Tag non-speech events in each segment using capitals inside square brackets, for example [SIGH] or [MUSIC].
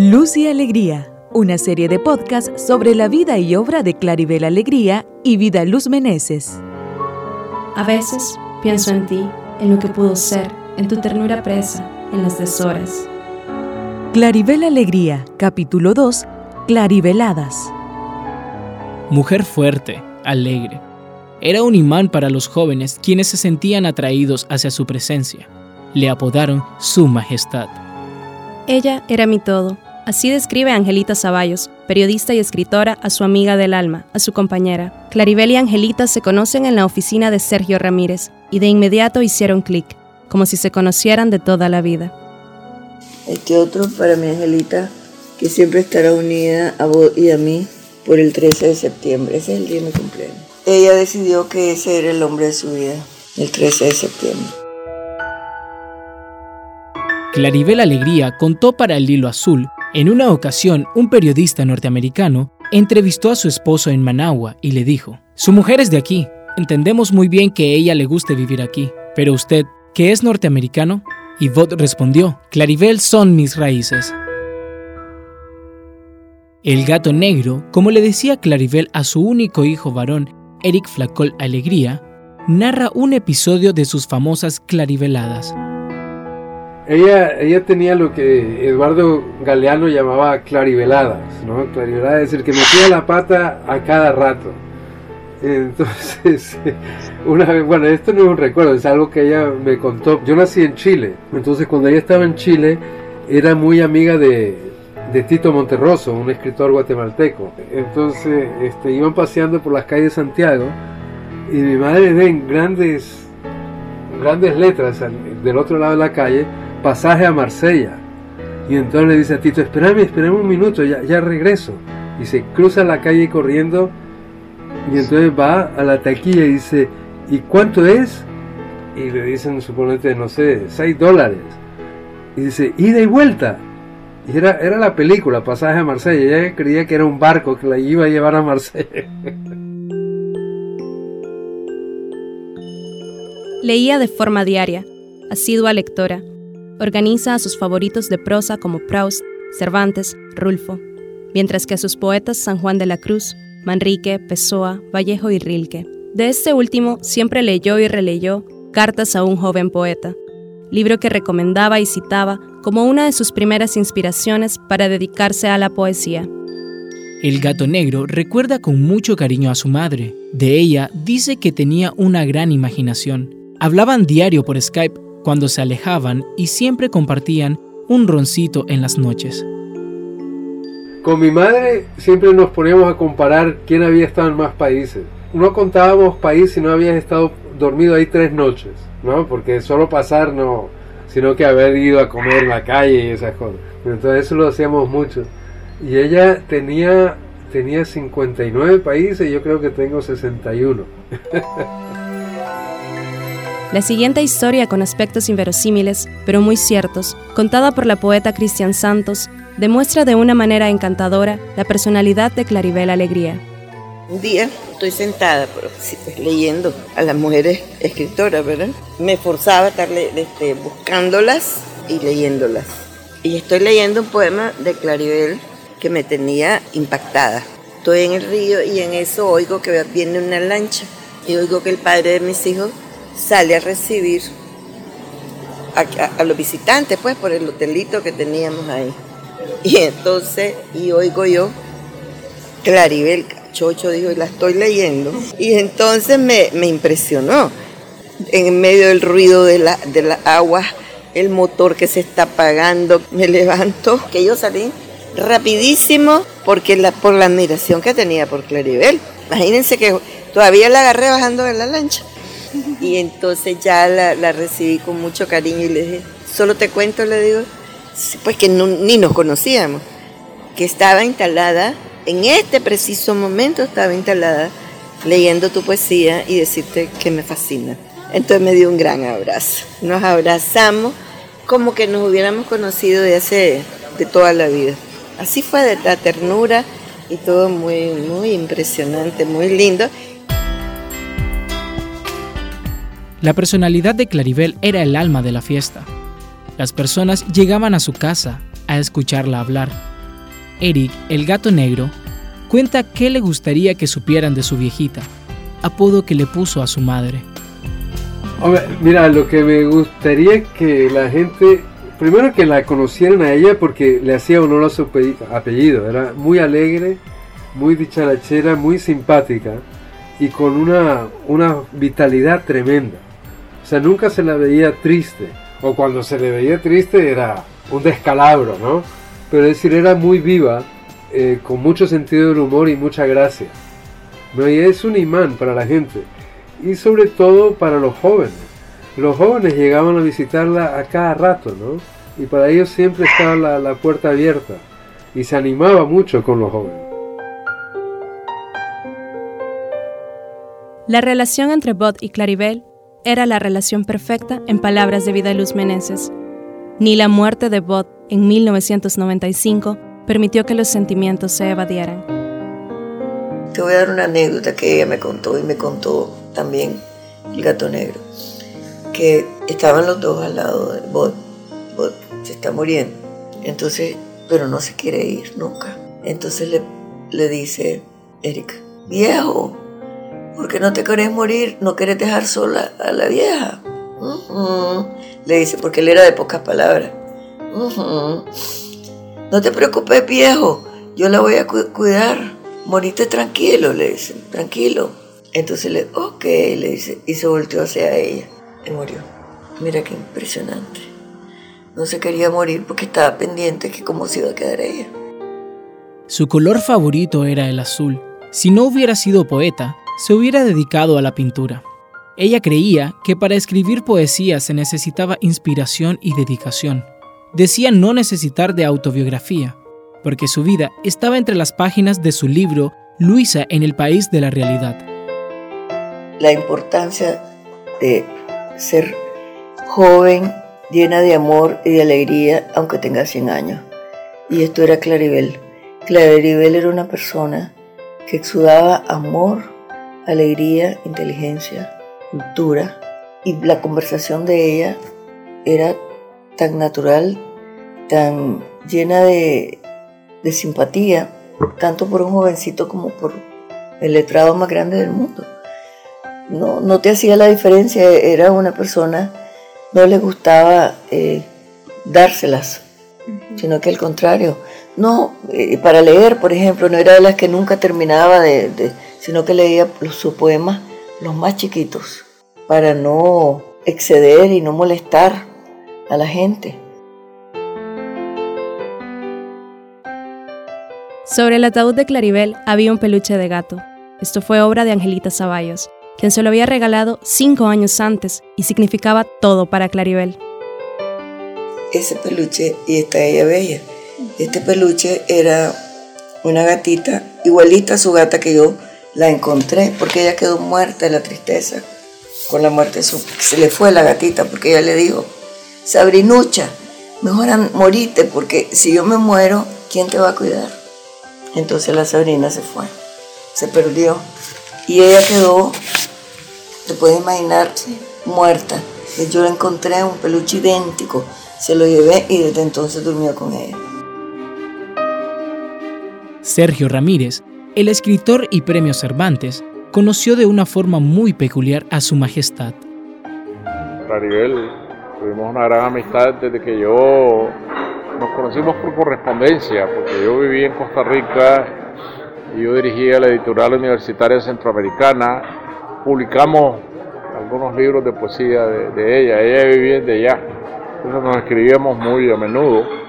Luz y Alegría, una serie de podcasts sobre la vida y obra de Claribel Alegría y Vida Luz Meneses. A veces pienso en ti, en lo que pudo ser, en tu ternura presa, en las deshoras. Claribel Alegría, capítulo 2, Claribeladas. Mujer fuerte, alegre. Era un imán para los jóvenes quienes se sentían atraídos hacia su presencia. Le apodaron Su Majestad. Ella era mi todo. Así describe Angelita Zavallos, periodista y escritora, a su amiga del alma, a su compañera. Claribel y Angelita se conocen en la oficina de Sergio Ramírez y de inmediato hicieron clic, como si se conocieran de toda la vida. Este otro para mi Angelita, que siempre estará unida a vos y a mí por el 13 de septiembre. Ese es el día de mi cumpleaños. Ella decidió que ese era el hombre de su vida, el 13 de septiembre. Claribel Alegría contó para el Hilo Azul, en una ocasión un periodista norteamericano entrevistó a su esposo en Managua y le dijo, su mujer es de aquí, entendemos muy bien que ella le guste vivir aquí, pero usted, ¿que es norteamericano? Y Vod respondió, Claribel son mis raíces. El gato negro, como le decía Claribel a su único hijo varón, Eric Flacol Alegría, narra un episodio de sus famosas claribeladas. Ella, ella tenía lo que Eduardo Galeano llamaba claribeladas, ¿no? Claribeladas, es decir, que metía la pata a cada rato. Entonces, [LAUGHS] una vez, bueno, esto no es un recuerdo, es algo que ella me contó. Yo nací en Chile, entonces cuando ella estaba en Chile, era muy amiga de, de Tito Monterroso, un escritor guatemalteco. Entonces, este, iban paseando por las calles de Santiago y mi madre ve en grandes, grandes letras del otro lado de la calle pasaje a Marsella. Y entonces le dice a Tito, espérame, espérame un minuto, ya, ya regreso. Y se cruza la calle corriendo y entonces va a la taquilla y dice, ¿y cuánto es? Y le dicen, suponete, no sé, 6 dólares. Y dice, ida y vuelta. Y era, era la película, Pasaje a Marsella. Ella creía que era un barco que la iba a llevar a Marsella. Leía de forma diaria, asidua lectora. Organiza a sus favoritos de prosa como Proust, Cervantes, Rulfo, mientras que a sus poetas San Juan de la Cruz, Manrique, Pessoa, Vallejo y Rilke. De este último siempre leyó y releyó Cartas a un joven poeta, libro que recomendaba y citaba como una de sus primeras inspiraciones para dedicarse a la poesía. El gato negro recuerda con mucho cariño a su madre. De ella dice que tenía una gran imaginación. Hablaban diario por Skype cuando se alejaban y siempre compartían un roncito en las noches. Con mi madre siempre nos poníamos a comparar quién había estado en más países. No contábamos país si no habías estado dormido ahí tres noches, ¿no? Porque solo pasar no, sino que haber ido a comer en la calle y esas cosas. Entonces eso lo hacíamos mucho. Y ella tenía, tenía 59 países yo creo que tengo 61. [LAUGHS] La siguiente historia con aspectos inverosímiles, pero muy ciertos, contada por la poeta Cristian Santos, demuestra de una manera encantadora la personalidad de Claribel Alegría. Un día estoy sentada pues, leyendo a las mujeres escritoras, ¿verdad? Me forzaba a estar este, buscándolas y leyéndolas. Y estoy leyendo un poema de Claribel que me tenía impactada. Estoy en el río y en eso oigo que viene una lancha y oigo que el padre de mis hijos sale a recibir a, los visitantes, pues, por el hotelito que teníamos ahí. Y entonces, y oigo yo, Claribel Chocho dijo, y la estoy leyendo. Y entonces me, impresionó, en medio del ruido de la, de la agua, el motor que se está apagando, me levanto, que yo salí rapidísimo porque por la admiración que tenía por Claribel. Imagínense que todavía la agarré bajando de la lancha. Y entonces ya la, recibí con mucho cariño y le dije, solo te cuento, le digo, pues que ni nos conocíamos, que estaba instalada, en este preciso momento estaba instalada leyendo tu poesía y decirte que me fascina. Entonces me dio un gran abrazo. Nos abrazamos como que nos hubiéramos conocido de hace de toda la vida. Así fue de la ternura y todo muy muy impresionante, muy lindo. La personalidad de Claribel era el alma de la fiesta. Las personas llegaban a su casa, a escucharla hablar. Eric, el gato negro, cuenta qué le gustaría que supieran de su viejita, apodo que le puso a su madre. mira, lo que me gustaría que la gente, primero que la conocieran a ella porque le hacía honor a su apellido, era muy alegre, muy dicharachera, muy simpática y con una, una vitalidad tremenda. Sea, nunca se la veía triste, o cuando se le veía triste era un descalabro, ¿no? Pero es decir, era muy viva, eh, con mucho sentido del humor y mucha gracia. ¿no? Y es un imán para la gente, y sobre todo para los jóvenes. Los jóvenes llegaban a visitarla a cada rato, ¿no? Y para ellos siempre estaba la, la puerta abierta, y se animaba mucho con los jóvenes. La relación entre Bot y Claribel era la relación perfecta en palabras de Vida Luz Meneses. Ni la muerte de Bot en 1995 permitió que los sentimientos se evadieran. Te voy a dar una anécdota que ella me contó y me contó también el gato negro, que estaban los dos al lado de Bot. Bot se está muriendo, entonces, pero no se quiere ir nunca. Entonces le, le dice, Erika, viejo, ¿Por qué no te querés morir? ¿No querés dejar sola a la vieja? Le dice, porque él era de pocas palabras. No te preocupes, viejo, yo la voy a cuidar. Morite tranquilo, le dice, tranquilo. Entonces le, ok, le dice, y se volteó hacia ella y murió. Mira qué impresionante. No se quería morir porque estaba pendiente que cómo se iba a quedar ella. Su color favorito era el azul. Si no hubiera sido poeta, se hubiera dedicado a la pintura. Ella creía que para escribir poesía se necesitaba inspiración y dedicación. Decía no necesitar de autobiografía, porque su vida estaba entre las páginas de su libro Luisa en el País de la Realidad. La importancia de ser joven, llena de amor y de alegría, aunque tenga 100 años. Y esto era Claribel. Claribel era una persona que exudaba amor, alegría, inteligencia, cultura, y la conversación de ella era tan natural, tan llena de, simpatía, tanto por un jovencito como por el letrado más grande del mundo. No, no te hacía la diferencia, era una persona, no le gustaba eh, dárselas, sino que al contrario. No, eh, para leer, por ejemplo, no era de las que nunca terminaba de sino que leía sus poemas los más chiquitos para no exceder y no molestar a la gente. Sobre el ataúd de Claribel había un peluche de gato. Esto fue obra de Angelita Zavallos, quien se lo había regalado cinco años antes y significaba todo para Claribel. Ese peluche, y está ella bella, este peluche era una gatita igualita a su gata que yo la encontré porque ella quedó muerta de la tristeza. Con la muerte se le fue la gatita porque ella le dijo, Sabrinucha, mejor morite porque si yo me muero, ¿quién te va a cuidar? Entonces la Sabrina se fue, se perdió y ella quedó, te puedes imaginar, muerta. Y yo la encontré, un peluche idéntico, se lo llevé y desde entonces durmió con ella. Sergio Ramírez el escritor y premio Cervantes conoció de una forma muy peculiar a su majestad. Claribel, tuvimos una gran amistad desde que yo nos conocimos por correspondencia, porque yo viví en Costa Rica y yo dirigía la editorial universitaria centroamericana. Publicamos algunos libros de poesía de, de ella, ella vivía de allá, entonces nos escribíamos muy a menudo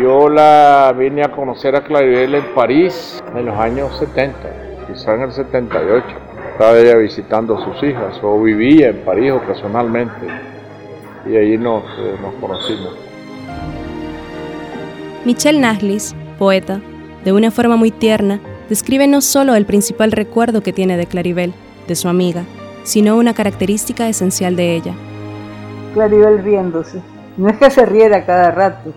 yo la vine a conocer a Claribel en París en los años 70, quizá en el 78. Estaba ella visitando a sus hijas o vivía en París ocasionalmente y ahí nos, eh, nos conocimos. Michel Naglis, poeta, de una forma muy tierna, describe no solo el principal recuerdo que tiene de Claribel, de su amiga, sino una característica esencial de ella. Claribel riéndose. No es que se riera cada rato,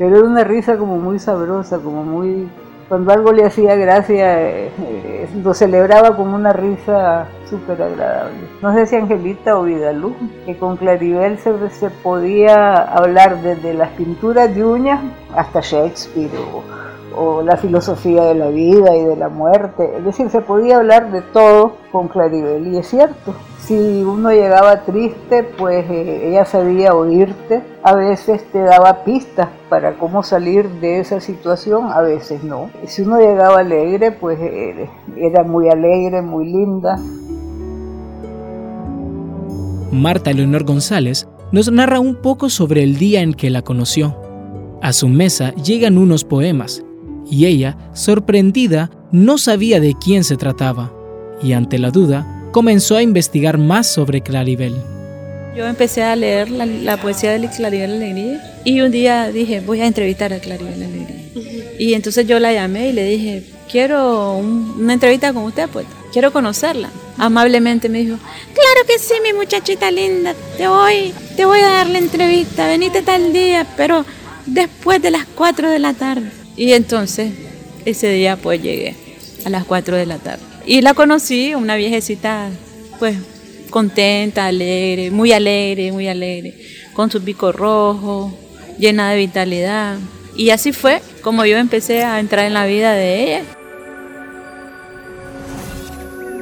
pero era una risa como muy sabrosa, como muy Cuando algo le hacía gracia, eh, eh, lo celebraba con una risa súper agradable. No sé si Angelita o Vidalú, que con Claribel se, se podía hablar desde las pinturas de uñas hasta Shakespeare o la filosofía de la vida y de la muerte. Es decir, se podía hablar de todo con Claribel y es cierto. Si uno llegaba triste, pues eh, ella sabía oírte, a veces te daba pistas para cómo salir de esa situación, a veces no. Si uno llegaba alegre, pues eh, era muy alegre, muy linda. Marta Leonor González nos narra un poco sobre el día en que la conoció. A su mesa llegan unos poemas y ella, sorprendida, no sabía de quién se trataba, y ante la duda, comenzó a investigar más sobre Claribel. Yo empecé a leer la, poesía de Claribel Alegría y un día dije, voy a entrevistar a Claribel Alegría. Y entonces yo la llamé y le dije, quiero una entrevista con usted, pues quiero conocerla. Amablemente me dijo, claro que sí, mi muchachita linda, te voy, te voy a dar la entrevista, venite tal día, pero después de las 4 de la tarde. Y entonces ese día pues llegué a las 4 de la tarde. Y la conocí, una viejecita pues contenta, alegre, muy alegre, muy alegre, con su pico rojo, llena de vitalidad. Y así fue como yo empecé a entrar en la vida de ella.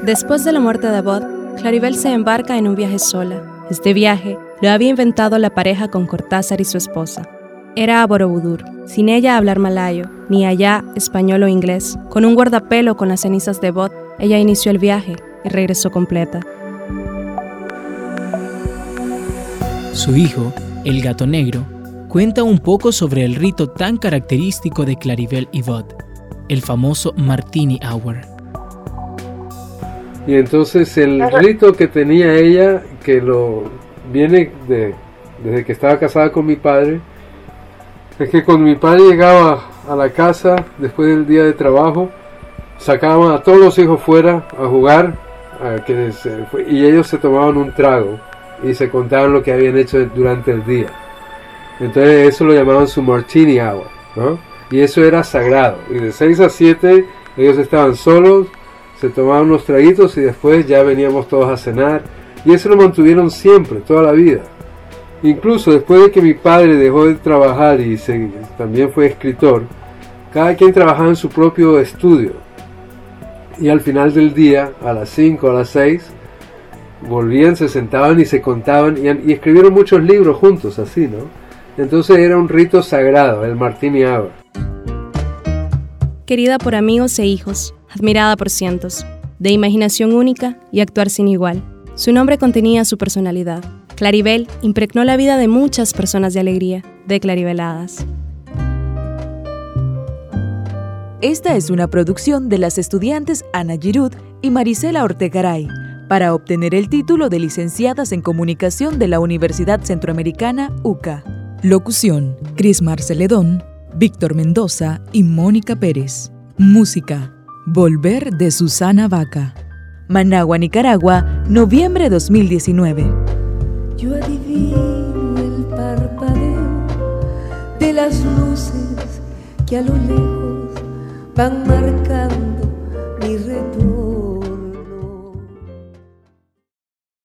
Después de la muerte de Bod, Claribel se embarca en un viaje sola. Este viaje lo había inventado la pareja con Cortázar y su esposa, era a sin ella hablar malayo, ni allá español o inglés. Con un guardapelo con las cenizas de Bot, ella inició el viaje y regresó completa. Su hijo, el gato negro, cuenta un poco sobre el rito tan característico de Claribel y Bot, el famoso Martini Hour. Y entonces el rito que tenía ella, que lo viene de, desde que estaba casada con mi padre, es que cuando mi padre llegaba a la casa después del día de trabajo, sacaban a todos los hijos fuera a jugar y ellos se tomaban un trago y se contaban lo que habían hecho durante el día. Entonces eso lo llamaban su martini hour, ¿no? Y eso era sagrado. Y de 6 a 7 ellos estaban solos, se tomaban unos traguitos y después ya veníamos todos a cenar. Y eso lo mantuvieron siempre, toda la vida. Incluso después de que mi padre dejó de trabajar y también fue escritor, cada quien trabajaba en su propio estudio. Y al final del día, a las 5, a las 6, volvían, se sentaban y se contaban y, escribieron muchos libros juntos, así, ¿no? Entonces era un rito sagrado, el Martini. Querida por amigos e hijos, admirada por cientos, de imaginación única y actuar sin igual. Su nombre contenía su personalidad, Claribel impregnó la vida de muchas personas de alegría, de claribeladas. Esta es una producción de las estudiantes Ana Giroud y Marisela Ortegaray para obtener el título de licenciadas en comunicación de la Universidad Centroamericana UCA. Locución: Cris Marceledón, Víctor Mendoza y Mónica Pérez. Música: Volver de Susana Vaca. Managua, Nicaragua, noviembre 2019 yo adivino el parpadeo de las luces que a lo lejos van marcando mi retorno.